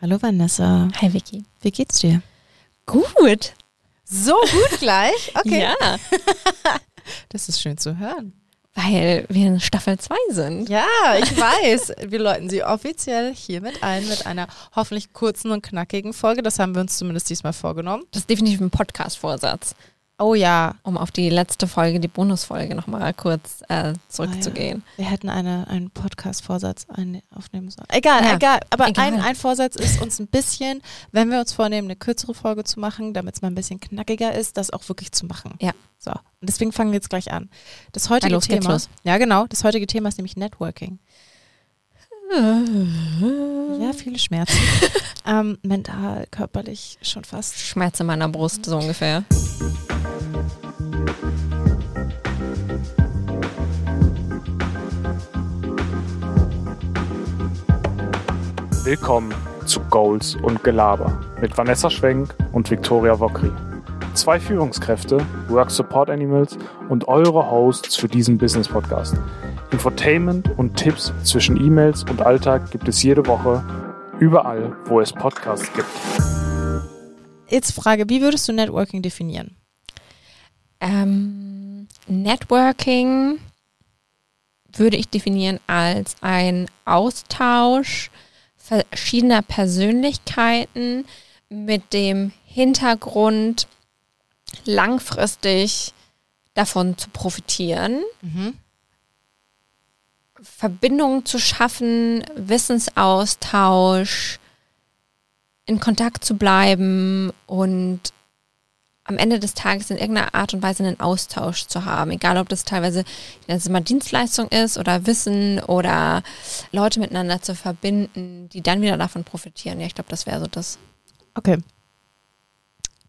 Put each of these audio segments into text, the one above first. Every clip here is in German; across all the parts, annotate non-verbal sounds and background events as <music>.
Hallo Vanessa. Hi Vicky. Wie geht's dir? Gut. So gut gleich? <laughs> Okay. Ja, <laughs> Das ist schön zu hören. weil wir in Staffel 2 sind. Ja, ich weiß. Wir läuten sie offiziell hiermit ein mit einer hoffentlich kurzen und knackigen Folge. Das haben wir uns zumindest diesmal vorgenommen. Das ist definitiv ein Podcast-Vorsatz, Oh ja, um auf die letzte Folge, die Bonusfolge nochmal kurz äh, zurückzugehen. wir hätten eine, einen Podcast-Vorsatz aufnehmen sollen. Egal, Ja, egal. Aber egal. Ein, ein Vorsatz ist uns ein bisschen, wenn wir uns vornehmen, eine kürzere Folge zu machen, damit es mal ein bisschen knackiger ist, das auch wirklich zu machen. Ja. So. Und deswegen fangen wir jetzt gleich an. Das heutige los Thema. los. Ja, genau. Das heutige Thema ist nämlich Networking. Ja, viele Schmerzen. <laughs> ähm, mental, körperlich schon fast. Schmerz in meiner Brust, so ungefähr. Willkommen zu Goals und Gelaber mit Vanessa Schwenk und Viktoria Wokri. Zwei Führungskräfte, Work Support Animals und eure Hosts für diesen Business Podcast. Infotainment und Tipps zwischen E-Mails und Alltag gibt es jede Woche überall, wo es Podcasts gibt. Jetzt Frage, wie würdest du Networking definieren? Ähm, Networking würde ich definieren als ein Austausch verschiedener Persönlichkeiten mit dem Hintergrund, langfristig davon zu profitieren, Verbindungen zu schaffen, Wissensaustausch, in Kontakt zu bleiben und am Ende des Tages in irgendeiner Art und Weise einen Austausch zu haben. Egal, ob das teilweise das immer Dienstleistung ist oder Wissen oder Leute miteinander zu verbinden, die dann wieder davon profitieren. Ja, ich glaube, das wäre so das. Okay.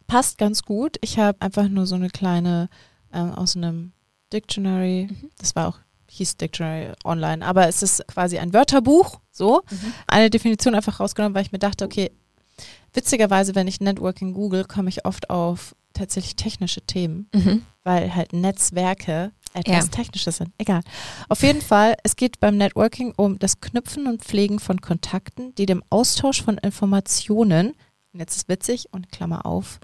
Passt ganz gut. Ich habe einfach nur so eine kleine ähm, aus einem Dictionary, das war auch, hieß Dictionary online, aber es ist quasi ein Wörterbuch, so, eine Definition einfach rausgenommen, weil ich mir dachte, okay, witzigerweise, wenn ich Networking google, komme ich oft auf tatsächlich technische Themen, Mhm. weil halt Netzwerke etwas Ja. Technisches sind. Egal. Auf jeden Fall, es geht beim Networking um das Knüpfen und Pflegen von Kontakten, die dem Austausch von Informationen, und jetzt ist witzig und Klammer auf,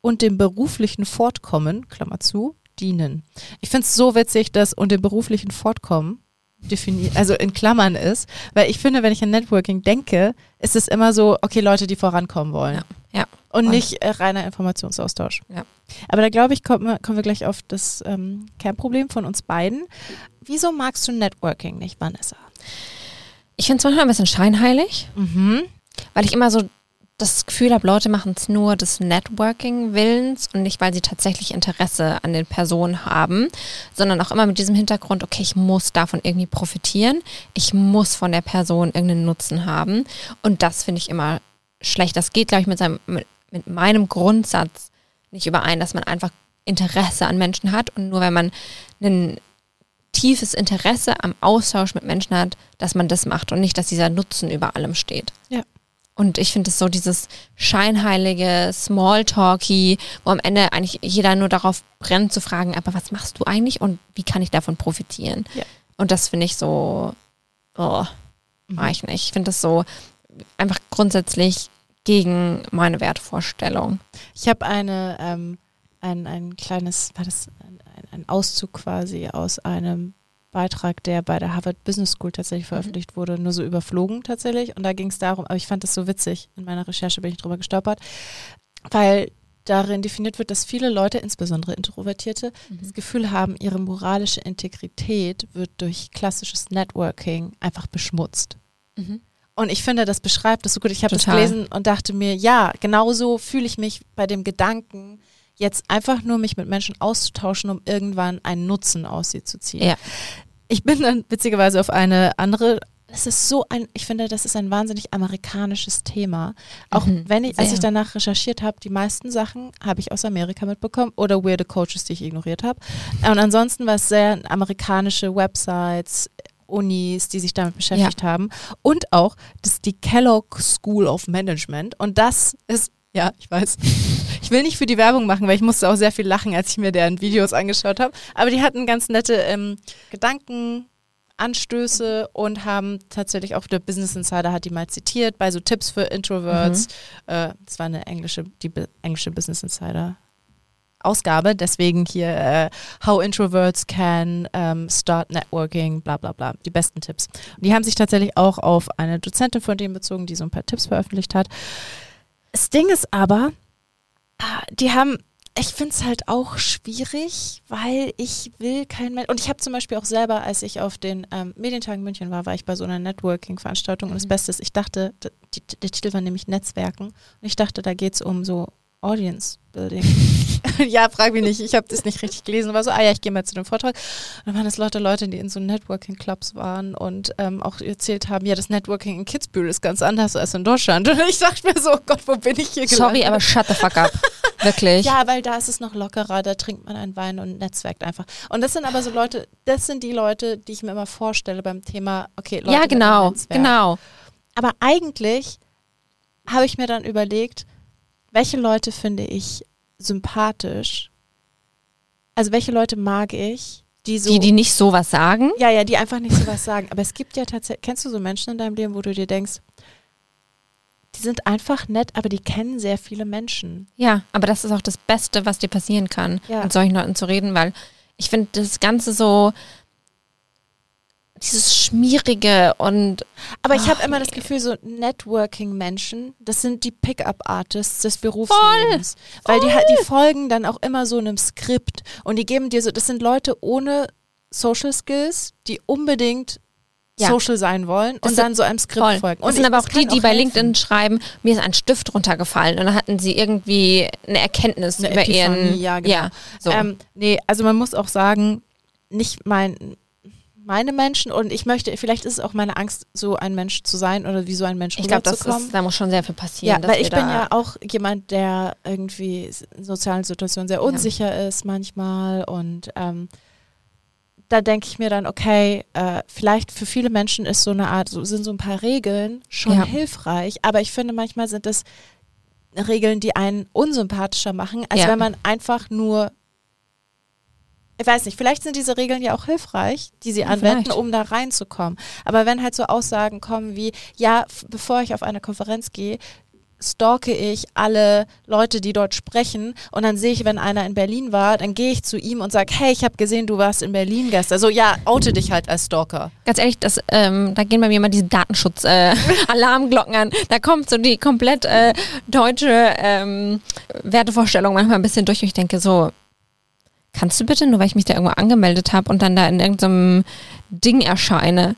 und dem beruflichen Fortkommen, Klammer zu, dienen. Ich finde es so witzig, dass und dem beruflichen Fortkommen definiert, also in Klammern ist, weil ich finde, wenn ich an Networking denke, ist es immer so, okay, Leute, die vorankommen wollen. Ja. Und Und- nicht äh, reiner Informationsaustausch. Ja. Aber da glaube ich, kommen wir, kommen wir gleich auf das ähm, Kernproblem von uns beiden. Wieso magst du Networking nicht, Vanessa? Ich finde es manchmal ein bisschen scheinheilig, Mhm. weil ich immer so das Gefühl habe, Leute machen es nur des Networking-Willens und nicht, weil sie tatsächlich Interesse an den Personen haben, sondern auch immer mit diesem Hintergrund, okay, ich muss davon irgendwie profitieren, ich muss von der Person irgendeinen Nutzen haben und das finde ich immer schlecht. Das geht, glaube ich, mit, seinem, mit, mit meinem Grundsatz nicht überein, dass man einfach Interesse an Menschen hat und nur wenn man ein tiefes Interesse am Austausch mit Menschen hat, dass man das macht und nicht, dass dieser Nutzen über allem steht. Ja. Und ich finde es so dieses scheinheilige Smalltalky, wo am Ende eigentlich jeder nur darauf brennt zu fragen, aber was machst du eigentlich und wie kann ich davon profitieren? Ja. Und das finde ich so, oh, mag ich nicht. Ich finde das so einfach grundsätzlich gegen meine Wertevorstellung. Ich habe eine, ähm, ein, ein kleines, war das ein, ein- Auszug quasi aus einem Beitrag, der bei der Harvard Business School tatsächlich veröffentlicht wurde, nur so überflogen tatsächlich. Und da ging es darum, aber ich fand das so witzig, in meiner Recherche bin ich drüber gestolpert, weil darin definiert wird, dass viele Leute, insbesondere Introvertierte, das Gefühl haben, ihre moralische Integrität wird durch klassisches Networking einfach beschmutzt. Mhm. Und ich finde, das beschreibt das so gut. Ich habe das gelesen und dachte mir, ja, genauso fühle ich mich bei dem Gedanken, jetzt einfach nur mich mit Menschen auszutauschen, um irgendwann einen Nutzen aus sie zu ziehen. Ja. Ich bin dann witzigerweise auf eine andere. Das ist so ein, ich finde, das ist ein wahnsinnig amerikanisches Thema. Auch Mhm, wenn ich, als ich danach recherchiert habe, die meisten Sachen habe ich aus Amerika mitbekommen oder weirde Coaches, die ich ignoriert habe. Und ansonsten war es sehr amerikanische Websites, Unis, die sich damit beschäftigt haben. Und auch das die Kellogg School of Management. Und das ist, ja, ich weiß. <laughs> Ich will nicht für die Werbung machen, weil ich musste auch sehr viel lachen, als ich mir deren Videos angeschaut habe. Aber die hatten ganz nette ähm, Gedanken, Anstöße und haben tatsächlich auch der Business Insider hat die mal zitiert bei so Tipps für Introverts. Mhm. Äh, das war eine englische, die englische Business Insider Ausgabe, deswegen hier äh, How Introverts Can ähm, Start Networking, bla bla bla, die besten Tipps. Und die haben sich tatsächlich auch auf eine Dozentin von denen bezogen, die so ein paar Tipps veröffentlicht hat. Das Ding ist aber, ah, die haben, ich finde es halt auch schwierig, weil ich will kein Mensch. Und ich habe zum Beispiel auch selber, als ich auf den ähm, Medientagen München war, war ich bei so einer Networking-Veranstaltung. Und das Beste ist, ich dachte, der Titel war nämlich Netzwerken. Und ich dachte, da geht es um so Audience Building. <laughs> <laughs> ja, frag mich nicht, ich habe das nicht richtig gelesen. War so, ah ja, ich gehe mal zu dem Vortrag. Und dann waren das Leute, Leute, die in so Networking-Clubs waren und ähm, auch erzählt haben, ja, das Networking in Kitzbühel ist ganz anders als in Deutschland. <laughs> Und ich dachte mir so, oh Gott, wo bin ich hier gelandet? Sorry, aber shut the fuck up. Wirklich. Ja, weil da ist es noch lockerer, da trinkt man einen Wein und netzwerkt einfach. Und das sind aber so Leute, das sind die Leute, die ich mir immer vorstelle beim Thema, okay, Leute ja, genau, genau. Aber eigentlich habe ich mir dann überlegt, welche Leute finde ich sympathisch? Also welche Leute mag ich, die so Die, die nicht sowas sagen. ja, ja, die einfach nicht sowas sagen. Aber es gibt ja tatsächlich, kennst du so Menschen in deinem Leben, wo du dir denkst, die sind einfach nett, aber die kennen sehr viele Menschen. Ja, aber das ist auch das Beste, was dir passieren kann, Ja. mit solchen Leuten zu reden, weil ich finde das Ganze so, dieses Schmierige und Aber ich habe immer das Gefühl, so Networking-Menschen, das sind die Pickup-Artists des Berufslebens. Weil die, ha- die folgen dann auch immer so einem Skript und die geben dir so, das sind Leute ohne Social Skills, die unbedingt Ja. social sein wollen und Das dann so einem Skript voll. folgen. Und das sind aber auch die, die bei helfen. LinkedIn schreiben, mir ist ein Stift runtergefallen und dann hatten sie irgendwie eine Erkenntnis Eine über Epiphanie, ihren, ja, genau. so. Ähm, nee, also man muss auch sagen, nicht mein, meine Menschen und ich möchte, vielleicht ist es auch meine Angst, so ein Mensch zu sein oder wie so ein Mensch ich glaube, das ist, da muss schon sehr viel passieren. Ja, weil ich bin ja auch jemand, der irgendwie in sozialen Situationen sehr unsicher ist manchmal und ähm, da denke ich mir dann, okay, äh, vielleicht für viele Menschen ist so eine Art, so sind so ein paar Regeln schon Ja. hilfreich, aber ich finde manchmal sind es Regeln, die einen unsympathischer machen, als Ja. wenn man einfach nur ich weiß nicht, vielleicht sind diese Regeln ja auch hilfreich, die sie anwenden, vielleicht. um da reinzukommen. Aber wenn halt so Aussagen kommen wie, ja, bevor ich auf eine Konferenz gehe, stalke ich alle Leute, die dort sprechen und dann sehe ich, wenn einer in Berlin war, dann gehe ich zu ihm und sage, hey, ich habe gesehen, du warst in Berlin gestern. Also ja, oute dich halt als Stalker. Ganz ehrlich, das, ähm, da gehen bei mir immer diese Datenschutz-Alarmglocken <laughs> an. Da kommt so die komplett äh, deutsche ähm, Wertevorstellung manchmal ein bisschen durch und ich denke so, kannst du bitte, nur weil ich mich da irgendwo angemeldet habe und dann da in irgendeinem Ding erscheine,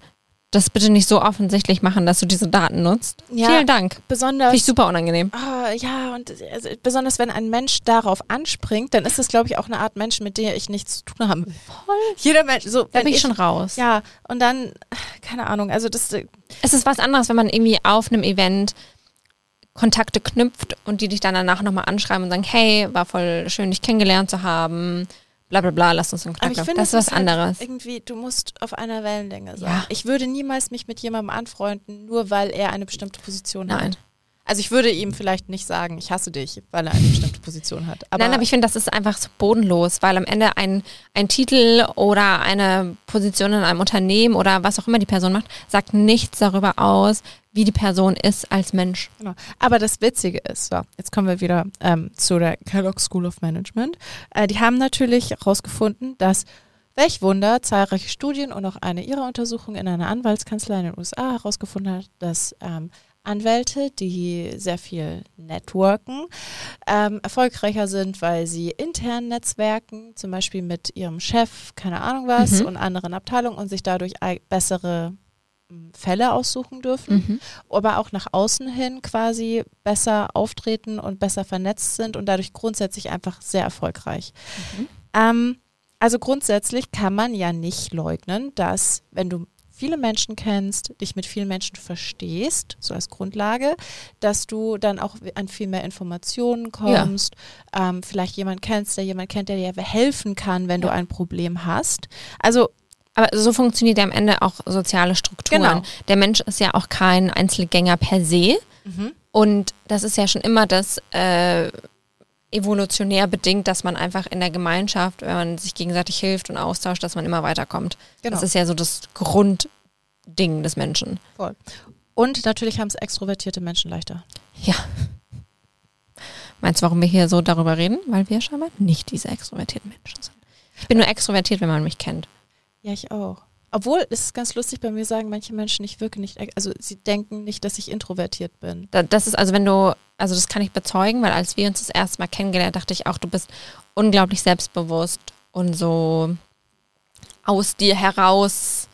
das bitte nicht so offensichtlich machen, dass du diese Daten nutzt? Ja. Vielen Dank. Besonders Finde ich super unangenehm. Ah, ja, und also, besonders wenn ein Mensch darauf anspringt, dann ist das, glaube ich, auch eine Art Mensch, mit der ich nichts zu tun habe. Voll. <laughs> Jeder Mensch, so. Da bin ich schon raus. Ja, und dann, keine Ahnung, also das, Es ist was anderes, wenn man irgendwie auf einem Event Kontakte knüpft und die dich dann danach nochmal anschreiben und sagen, hey, war voll schön, dich kennengelernt zu haben, bla bla bla, lass uns in aber Kontakt finde, Das ist was halt anderes. Irgendwie, du musst auf einer Wellenlänge sein. Ja. Ich würde niemals mich mit jemandem anfreunden, nur weil er eine bestimmte Position Nein. hat. Also ich würde ihm vielleicht nicht sagen, ich hasse dich, weil er eine bestimmte Position hat. Aber, Nein, aber ich finde, das ist einfach so bodenlos, weil am Ende ein, ein Titel oder eine Position in einem Unternehmen oder was auch immer die Person macht, sagt nichts darüber aus, wie die Person ist als Mensch. Genau. Aber das Witzige ist, so, jetzt kommen wir wieder ähm, zu der Kellogg School of Management. Äh, die haben natürlich herausgefunden, dass, welch Wunder, zahlreiche Studien und auch eine ihrer Untersuchungen in einer Anwaltskanzlei in den USA herausgefunden hat, dass ähm, Anwälte, die sehr viel networken, ähm, erfolgreicher sind, weil sie intern netzwerken, zum Beispiel mit ihrem Chef, keine Ahnung was, Mhm. und anderen Abteilungen und sich dadurch bessere m, Fälle aussuchen dürfen Mhm. aber auch nach außen hin quasi besser auftreten und besser vernetzt sind und dadurch grundsätzlich einfach sehr erfolgreich. Mhm. Ähm, also grundsätzlich kann man ja nicht leugnen, dass wenn du viele Menschen kennst, dich mit vielen Menschen verstehst, so als Grundlage, dass du dann auch an viel mehr Informationen kommst, ähm, vielleicht jemand kennst, der jemand kennt, der dir helfen kann, wenn du Ja. ein Problem hast. Also Aber so funktioniert ja am Ende auch soziale Strukturen. Genau. Der Mensch ist ja auch kein Einzelgänger per se. mhm. Und das ist ja schon immer das, äh, evolutionär bedingt, dass man einfach in der Gemeinschaft, wenn man sich gegenseitig hilft und austauscht, dass man immer weiterkommt. Genau. Das ist ja so das Grundding des Menschen. Voll. Und natürlich haben es extrovertierte Menschen leichter. Ja. Meinst du, warum wir hier so darüber reden? Weil wir scheinbar nicht diese extrovertierten Menschen sind. Ich bin nur extrovertiert, wenn man mich kennt. Ja, ich auch. Obwohl, es ist ganz lustig, bei mir sagen manche Menschen, ich wirke nicht, also sie denken nicht, dass ich introvertiert bin. Da- Das ist also, wenn du, also das kann ich bezeugen, weil als wir uns das erste Mal kennengelernt, dachte ich auch, du bist unglaublich selbstbewusst und so aus dir heraus.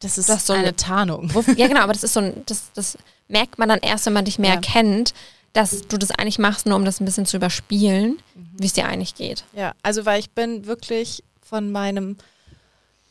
Das ist Das so eine eine- Tarnung. Ja, genau, aber das ist so ein, das, das merkt man dann erst, wenn man dich mehr Ja. kennt, dass du das eigentlich machst, nur um das ein bisschen zu überspielen, wie es dir eigentlich geht. Ja, also weil ich bin wirklich von meinem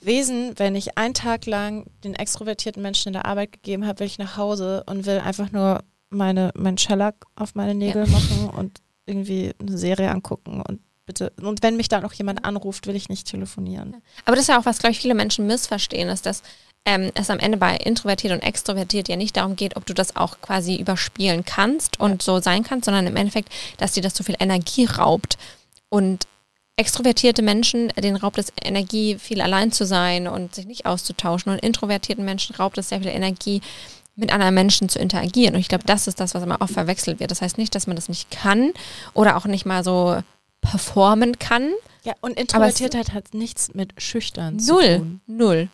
Wesen, wenn ich einen Tag lang den extrovertierten Menschen in der Arbeit gegeben habe, will ich nach Hause und will einfach nur meine, meinen Shellac auf meine Nägel machen und irgendwie eine Serie angucken und bitte. Und wenn mich da noch jemand anruft, will ich nicht telefonieren. Aber das ist ja auch, was, glaube ich, viele Menschen missverstehen, ist, dass ähm, es am Ende bei introvertiert und extrovertiert ja nicht darum geht, ob du das auch quasi überspielen kannst und so sein kannst, sondern im Endeffekt, dass dir das so viel Energie raubt. Und extrovertierte Menschen, denen raubt es Energie, viel allein zu sein und sich nicht auszutauschen. Und introvertierten Menschen raubt es sehr viel Energie, mit anderen Menschen zu interagieren. Und ich glaube, das ist das, was immer oft verwechselt wird. Das heißt nicht, dass man das nicht kann oder auch nicht mal so performen kann, Ja, und Introvertiertheit hat nichts mit schüchtern zu Null, tun. null.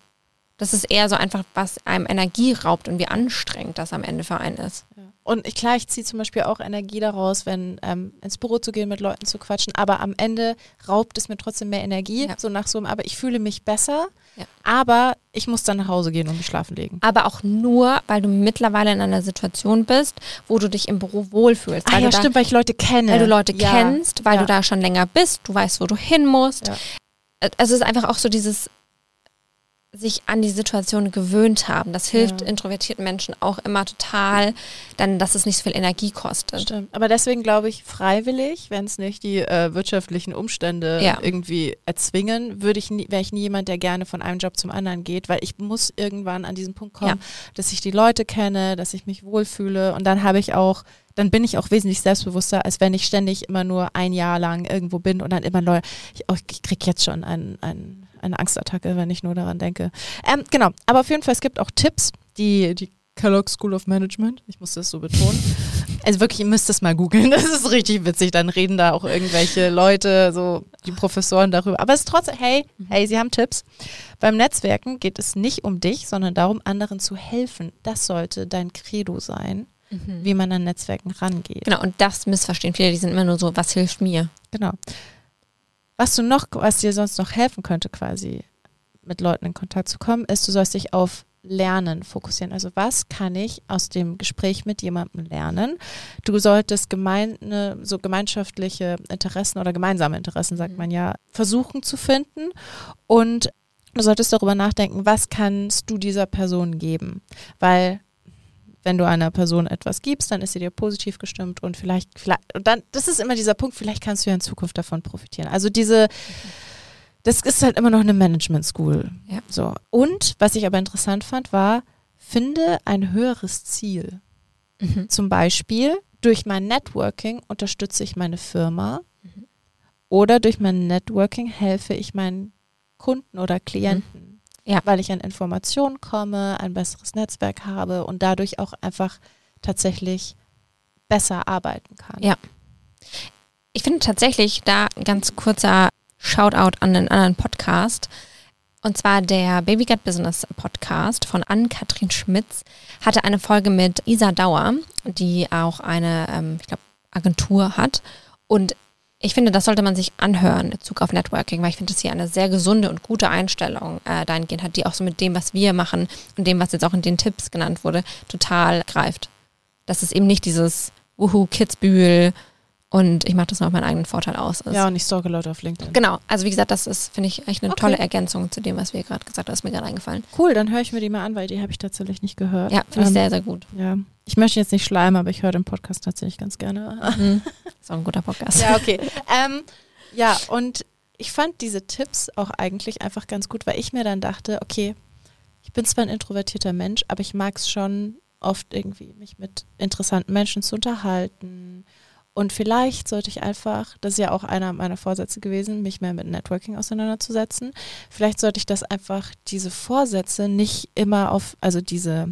Das ist eher so einfach, was einem Energie raubt und wie anstrengend das am Ende für einen ist. Und ich, klar, ich ziehe zum Beispiel auch Energie daraus, wenn ähm, ins Büro zu gehen, mit Leuten zu quatschen. Aber am Ende raubt es mir trotzdem mehr Energie, Ja. so nach so einem, aber ich fühle mich besser. Ja. Aber ich muss dann nach Hause gehen und mich schlafen legen. Aber auch nur, weil du mittlerweile in einer Situation bist, wo du dich im Büro wohlfühlst. Ah ja, da, stimmt, weil ich Leute kenne. Weil du Leute ja. kennst, weil du da schon länger bist, du weißt, wo du hin musst. Also es ist einfach auch so dieses sich an die Situation gewöhnt haben. Das hilft Ja. introvertierten Menschen auch immer total, dann, dass es nicht so viel Energie kostet. Stimmt. Aber deswegen glaube ich, freiwillig, wenn es nicht die äh, wirtschaftlichen Umstände Ja. irgendwie erzwingen, würde ich nie, wäre ich nie jemand, der gerne von einem Job zum anderen geht, weil ich muss irgendwann an diesen Punkt kommen, dass ich die Leute kenne, dass ich mich wohlfühle und dann habe ich auch, dann bin ich auch wesentlich selbstbewusster, als wenn ich ständig immer nur ein Jahr lang irgendwo bin und dann immer neu. Ich, oh, ich krieg jetzt schon ein, ein, eine Angstattacke, wenn ich nur daran denke. Ähm, genau, aber auf jeden Fall, es gibt auch Tipps, die, die Kellogg School of Management, ich muss das so betonen. Also wirklich, ihr müsst das mal googeln, <laughs> das ist richtig witzig. Dann reden da auch irgendwelche Leute, so die Professoren darüber. Aber es ist trotzdem, hey, hey, sie haben Tipps. Beim Netzwerken geht es nicht um dich, sondern darum, anderen zu helfen. Das sollte dein Credo sein, wie man an Netzwerken rangeht. Genau, und das missverstehen viele, die sind immer nur so, was hilft mir? Genau. Was du noch, was dir sonst noch helfen könnte, quasi mit Leuten in Kontakt zu kommen, ist, du sollst dich auf Lernen fokussieren. Also was kann ich aus dem Gespräch mit jemandem lernen? Du solltest gemeine, so gemeinschaftliche Interessen oder gemeinsame Interessen, sagt man ja, versuchen zu finden und du solltest darüber nachdenken, was kannst du dieser Person geben? Weil wenn du einer Person etwas gibst, dann ist sie dir positiv gestimmt und vielleicht, vielleicht, und dann, das ist immer dieser Punkt, vielleicht kannst du ja in Zukunft davon profitieren. Also diese, das ist halt immer noch eine Management School. Ja. So. Und was ich aber interessant fand, war, finde ein höheres Ziel. Mhm. Zum Beispiel, durch mein Networking unterstütze ich meine Firma oder durch mein Networking helfe ich meinen Kunden oder Klienten, Ja. weil ich an Informationen komme, ein besseres Netzwerk habe und dadurch auch einfach tatsächlich besser arbeiten kann. Ja. Ich finde tatsächlich da ein ganz kurzer Shoutout an einen anderen Podcast. Und zwar der Baby Gut Business Podcast von Ann-Kathrin Schmitz hatte eine Folge mit Isa Dauer, die auch eine, ähm, ich glaube, Agentur hat. Und ich finde, das sollte man sich anhören in Bezug auf Networking, weil ich finde, dass sie eine sehr gesunde und gute Einstellung äh, dahingehend hat, die auch so mit dem, was wir machen und dem, was jetzt auch in den Tipps genannt wurde, total greift. Dass es eben nicht dieses Wuhu, Kitzbühel und ich mache das nur auf meinen eigenen Vorteil aus ist. Ja, und ich stalke Leute auf LinkedIn. Genau, also wie gesagt, das ist, finde ich, echt eine Okay. tolle Ergänzung zu dem, was wir gerade gesagt haben, das ist mir gerade eingefallen. Cool, dann höre ich mir die mal an, weil die habe ich tatsächlich nicht gehört. Ja, finde ich Ähm, sehr, sehr gut. Ja, ich möchte jetzt nicht schleimen, aber ich höre den Podcast tatsächlich ganz gerne. Mhm. Ist auch ein guter Podcast. Ja, okay. ähm, ja, und ich fand diese Tipps auch eigentlich einfach ganz gut, weil ich mir dann dachte, okay, ich bin zwar ein introvertierter Mensch, aber ich mag es schon oft irgendwie, mich mit interessanten Menschen zu unterhalten Und vielleicht sollte ich einfach, das ist ja auch einer meiner Vorsätze gewesen, mich mehr mit Networking auseinanderzusetzen. Vielleicht sollte ich das einfach, diese Vorsätze nicht immer auf, also diese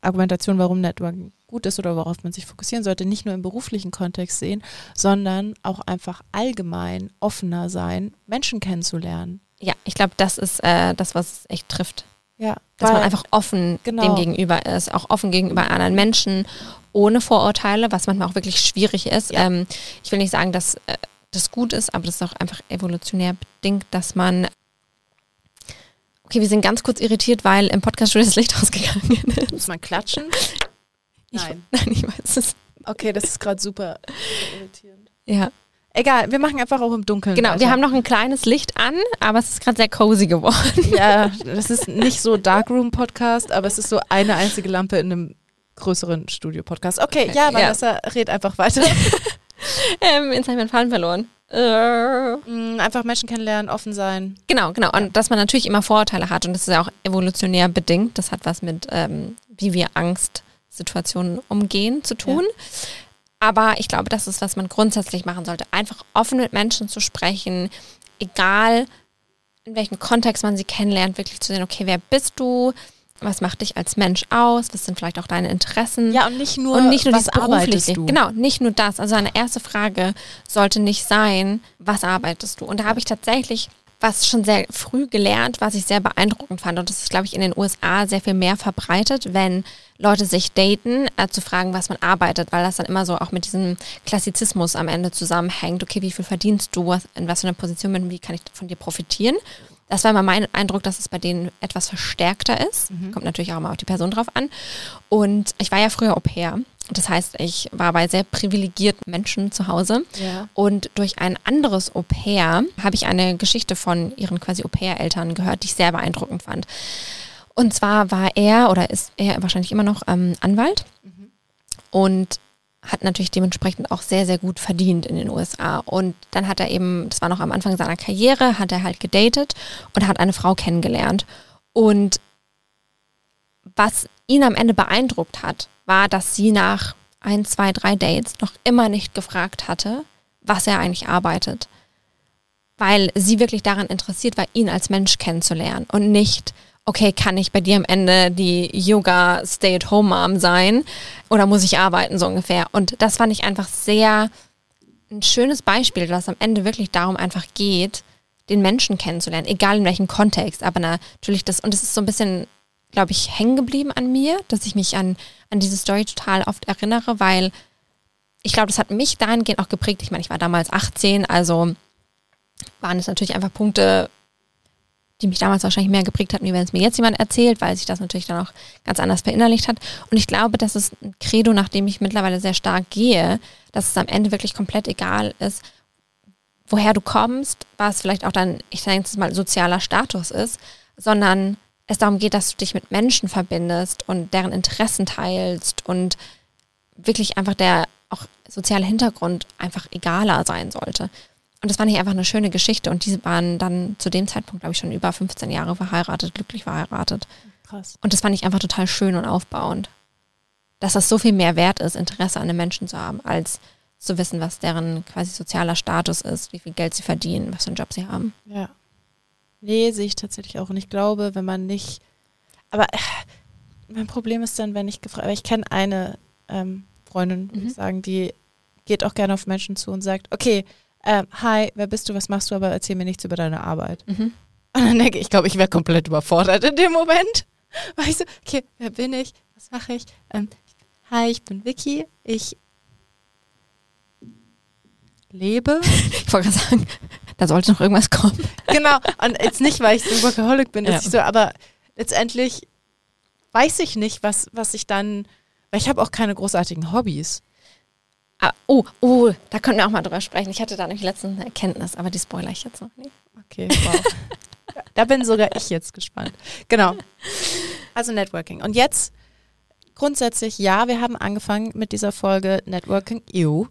Argumentation, warum Networking gut ist oder worauf man sich fokussieren sollte, nicht nur im beruflichen Kontext sehen, sondern auch einfach allgemein offener sein, Menschen kennenzulernen. Ja, ich glaube, das ist äh, das, was es echt trifft. Ja, Dass man einfach offen Genau. dem gegenüber ist, auch offen gegenüber anderen Menschen, ohne Vorurteile, was manchmal auch wirklich schwierig ist. Ja. Ähm, ich will nicht sagen, dass äh, das gut ist, aber das ist auch einfach evolutionär bedingt, dass man Okay, wir sind ganz kurz irritiert, weil im Podcast schon das Licht <laughs> ausgegangen ist. muss man klatschen? Ich, Nein. <laughs> nein, ich weiß es. Okay, das ist gerade super irritierend. Ja, Egal, wir machen einfach auch im Dunkeln. genau. weiter. Wir haben noch ein kleines Licht an, aber es ist gerade sehr cozy geworden. Ja, das ist nicht so Darkroom-Podcast, aber es ist so eine einzige Lampe in einem größeren Studio-Podcast. Okay, ja, Ja. Vanessa, red einfach weiter. <laughs> Ähm, jetzt habe ich meinen Faden verloren. Äh. Mm, einfach Menschen kennenlernen, offen sein. Genau, genau. Und dass man natürlich immer Vorurteile hat und das ist ja auch evolutionär bedingt. Das hat was mit, ähm, wie wir Angstsituationen umgehen zu tun. Aber ich glaube, das ist, was man grundsätzlich machen sollte. Einfach offen mit Menschen zu sprechen, egal in welchem Kontext man sie kennenlernt, wirklich zu sehen, okay, wer bist du? Was macht dich als Mensch aus? Was sind vielleicht auch deine Interessen? Ja, und nicht nur, und nicht nur was arbeitest du. Genau, nicht nur das. Also eine erste Frage sollte nicht sein, was arbeitest du? Und da habe ich tatsächlich was schon sehr früh gelernt, was ich sehr beeindruckend fand. Und das ist, glaube ich, in den USA sehr viel mehr verbreitet, wenn Leute sich daten, äh, zu fragen, was man arbeitet, weil das dann immer so auch mit diesem Klassizismus am Ende zusammenhängt. Okay, wie viel verdienst du? Was, in was für einer Position bin wie kann ich von dir profitieren? Das war immer mein Eindruck, dass es bei denen etwas verstärkter ist. Kommt natürlich auch mal auf die Person drauf an. Und ich war ja früher Au pair. Das heißt, ich war bei sehr privilegierten Menschen zu Hause. Ja. Und durch ein anderes Au pair habe ich eine Geschichte von ihren quasi Au pair-Eltern gehört, die ich sehr beeindruckend fand. Und zwar war er oder ist er wahrscheinlich immer noch ähm, Anwalt und hat natürlich dementsprechend auch sehr, sehr gut verdient in den USA. Und dann hat er eben, das war noch am Anfang seiner Karriere, hat er halt gedatet und hat eine Frau kennengelernt. Und was ihn am Ende beeindruckt hat, war, dass sie nach ein, zwei, drei Dates noch immer nicht gefragt hatte, was er eigentlich arbeitet. Weil sie wirklich daran interessiert war, ihn als Mensch kennenzulernen und nicht, okay, kann ich bei dir am Ende die Yoga-Stay-at-Home-Mom sein oder muss ich arbeiten, so ungefähr. Und das fand ich einfach sehr ein schönes Beispiel, dass am Ende wirklich darum einfach geht, den Menschen kennenzulernen, egal in welchem Kontext. Aber natürlich das, und es ist so ein bisschen, glaube ich, hängen geblieben an mir, dass ich mich an, an diese Story total oft erinnere, weil ich glaube, das hat mich dahingehend auch geprägt. Ich meine, ich war damals 18, also waren es natürlich einfach Punkte, die mich damals wahrscheinlich mehr geprägt hatten, wie wenn es mir jetzt jemand erzählt, weil sich das natürlich dann auch ganz anders verinnerlicht hat. Und ich glaube, das ist ein Credo, nach dem ich mittlerweile sehr stark gehe, dass es am Ende wirklich komplett egal ist, woher du kommst, was vielleicht auch dann, ich nenne es mal, sozialer Status ist, sondern es darum geht, dass du dich mit Menschen verbindest und deren Interessen teilst und wirklich einfach der auch soziale Hintergrund einfach egaler sein sollte. Und das fand ich einfach eine schöne Geschichte. Und diese waren dann zu dem Zeitpunkt, glaube ich, schon über 15 Jahre verheiratet, glücklich verheiratet. Krass. Und das fand ich einfach total schön und aufbauend. Dass das so viel mehr wert ist, Interesse an den Menschen zu haben, als zu wissen, was deren quasi sozialer Status ist, wie viel Geld sie verdienen, was für einen Job sie haben. Ja. Nee, sehe ich tatsächlich auch. Und ich glaube, wenn man nicht. Aber äh, mein Problem ist dann, wenn ich gefragt. Ich kenne eine ähm, Freundin, würde Mhm. ich sagen, die geht auch gerne auf Menschen zu und sagt: Okay, ähm, hi, wer bist du, was machst du, aber erzähl mir nichts über deine Arbeit. Mhm. Und dann denke ich, ich glaube, ich wäre komplett überfordert in dem Moment. Weil ich so, okay, wer bin ich? Was mache ich? Ähm, hi, ich bin Vicky. Ich lebe. <laughs> Ich wollte gerade sagen, da sollte noch irgendwas kommen. <laughs> genau. Und jetzt nicht, weil ich so Workaholic bin, dass Ja. ich so, aber letztendlich weiß ich nicht, was, was ich dann, weil ich habe auch keine großartigen Hobbys. Ah, oh, oh, da können wir auch mal drüber sprechen. Ich hatte da nämlich letztens eine Erkenntnis, aber die spoiler ich jetzt noch nicht. Okay, wow. da bin sogar ich jetzt gespannt. Genau. Also Networking. Und jetzt grundsätzlich, ja, wir haben angefangen mit dieser Folge Networking EU.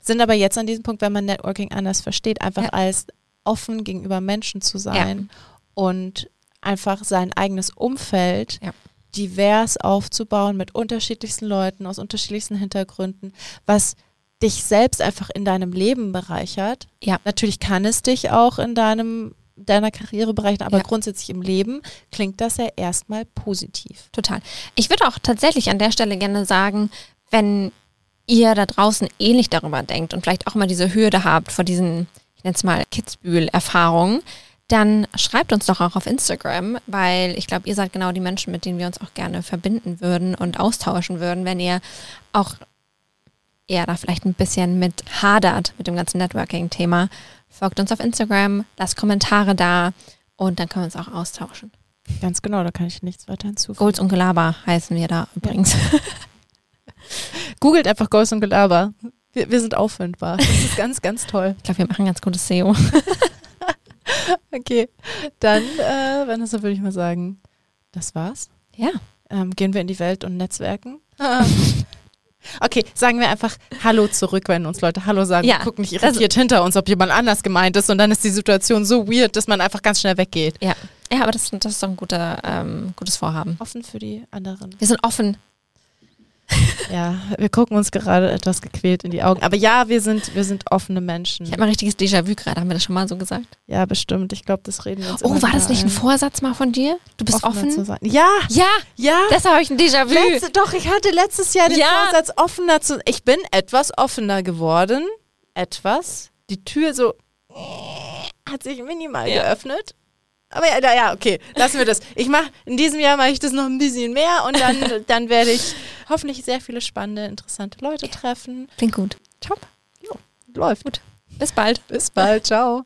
Sind aber jetzt an diesem Punkt, wenn man Networking anders versteht, einfach Ja. als offen gegenüber Menschen zu sein und einfach sein eigenes Umfeld Ja. Divers aufzubauen mit unterschiedlichsten Leuten aus unterschiedlichsten Hintergründen, was dich selbst einfach in deinem Leben bereichert. Ja. Natürlich kann es dich auch in deinem deiner Karriere bereichern, aber Ja. grundsätzlich im Leben klingt das ja erstmal positiv. Total. Ich würde auch tatsächlich an der Stelle gerne sagen, wenn ihr da draußen ähnlich darüber denkt und vielleicht auch mal diese Hürde habt vor diesen, ich nenne es mal Kitzbühel-Erfahrungen, dann schreibt uns doch auch auf Instagram, weil ich glaube, ihr seid genau die Menschen, mit denen wir uns auch gerne verbinden würden und austauschen würden, wenn ihr auch eher da vielleicht ein bisschen mit hadert mit dem ganzen Networking-Thema. Folgt uns auf Instagram, lasst Kommentare da und dann können wir uns auch austauschen. Ganz genau, da kann ich nichts weiter hinzufügen. Golds und Gelaber heißen wir da übrigens. <laughs> Googelt einfach Ghost und Gelaber. Wir, wir sind auffindbar. Das ist ganz, ganz toll. Ich glaube, wir machen ganz gutes SEO. <laughs> <laughs> Okay, dann, äh, Vanessa, würde ich mal sagen, das war's. Ja. Ähm, gehen wir in die Welt und Netzwerken. <laughs> Okay, sagen wir einfach Hallo zurück, wenn uns Leute Hallo sagen. Ja, Wir gucken nicht irritiert hinter uns, ob jemand anders gemeint ist und dann ist die Situation so weird, dass man einfach ganz schnell weggeht. Ja, ja aber das, das ist doch ein guter, ähm, gutes Vorhaben. Offen für die anderen. Wir sind offen. <laughs> Ja, wir gucken uns gerade etwas gequält in die Augen. Aber ja, wir sind, wir sind offene Menschen. Ich habe mal ein richtiges Déjà-vu gerade. Haben wir das schon mal so gesagt? Ja, bestimmt. Ich glaube, das reden wir uns Oh, war das nicht ein. Vorsatz mal von dir? Du bist Offener zu offen? sein. Ja, Ja, ja. deshalb habe ich ein Déjà-vu. Doch, ich hatte letztes Jahr den Ja. Vorsatz, offener zu. Ich bin etwas offener geworden. Etwas. Die Tür so hat sich minimal Ja. geöffnet. Aber ja, ja, okay, lassen wir das. Ich mache in diesem Jahr mache ich das noch ein bisschen mehr und dann, <laughs> dann werde ich hoffentlich sehr viele spannende, interessante Leute treffen. Klingt gut. Top. Läuft. Bis bald. Bis bald. Ciao.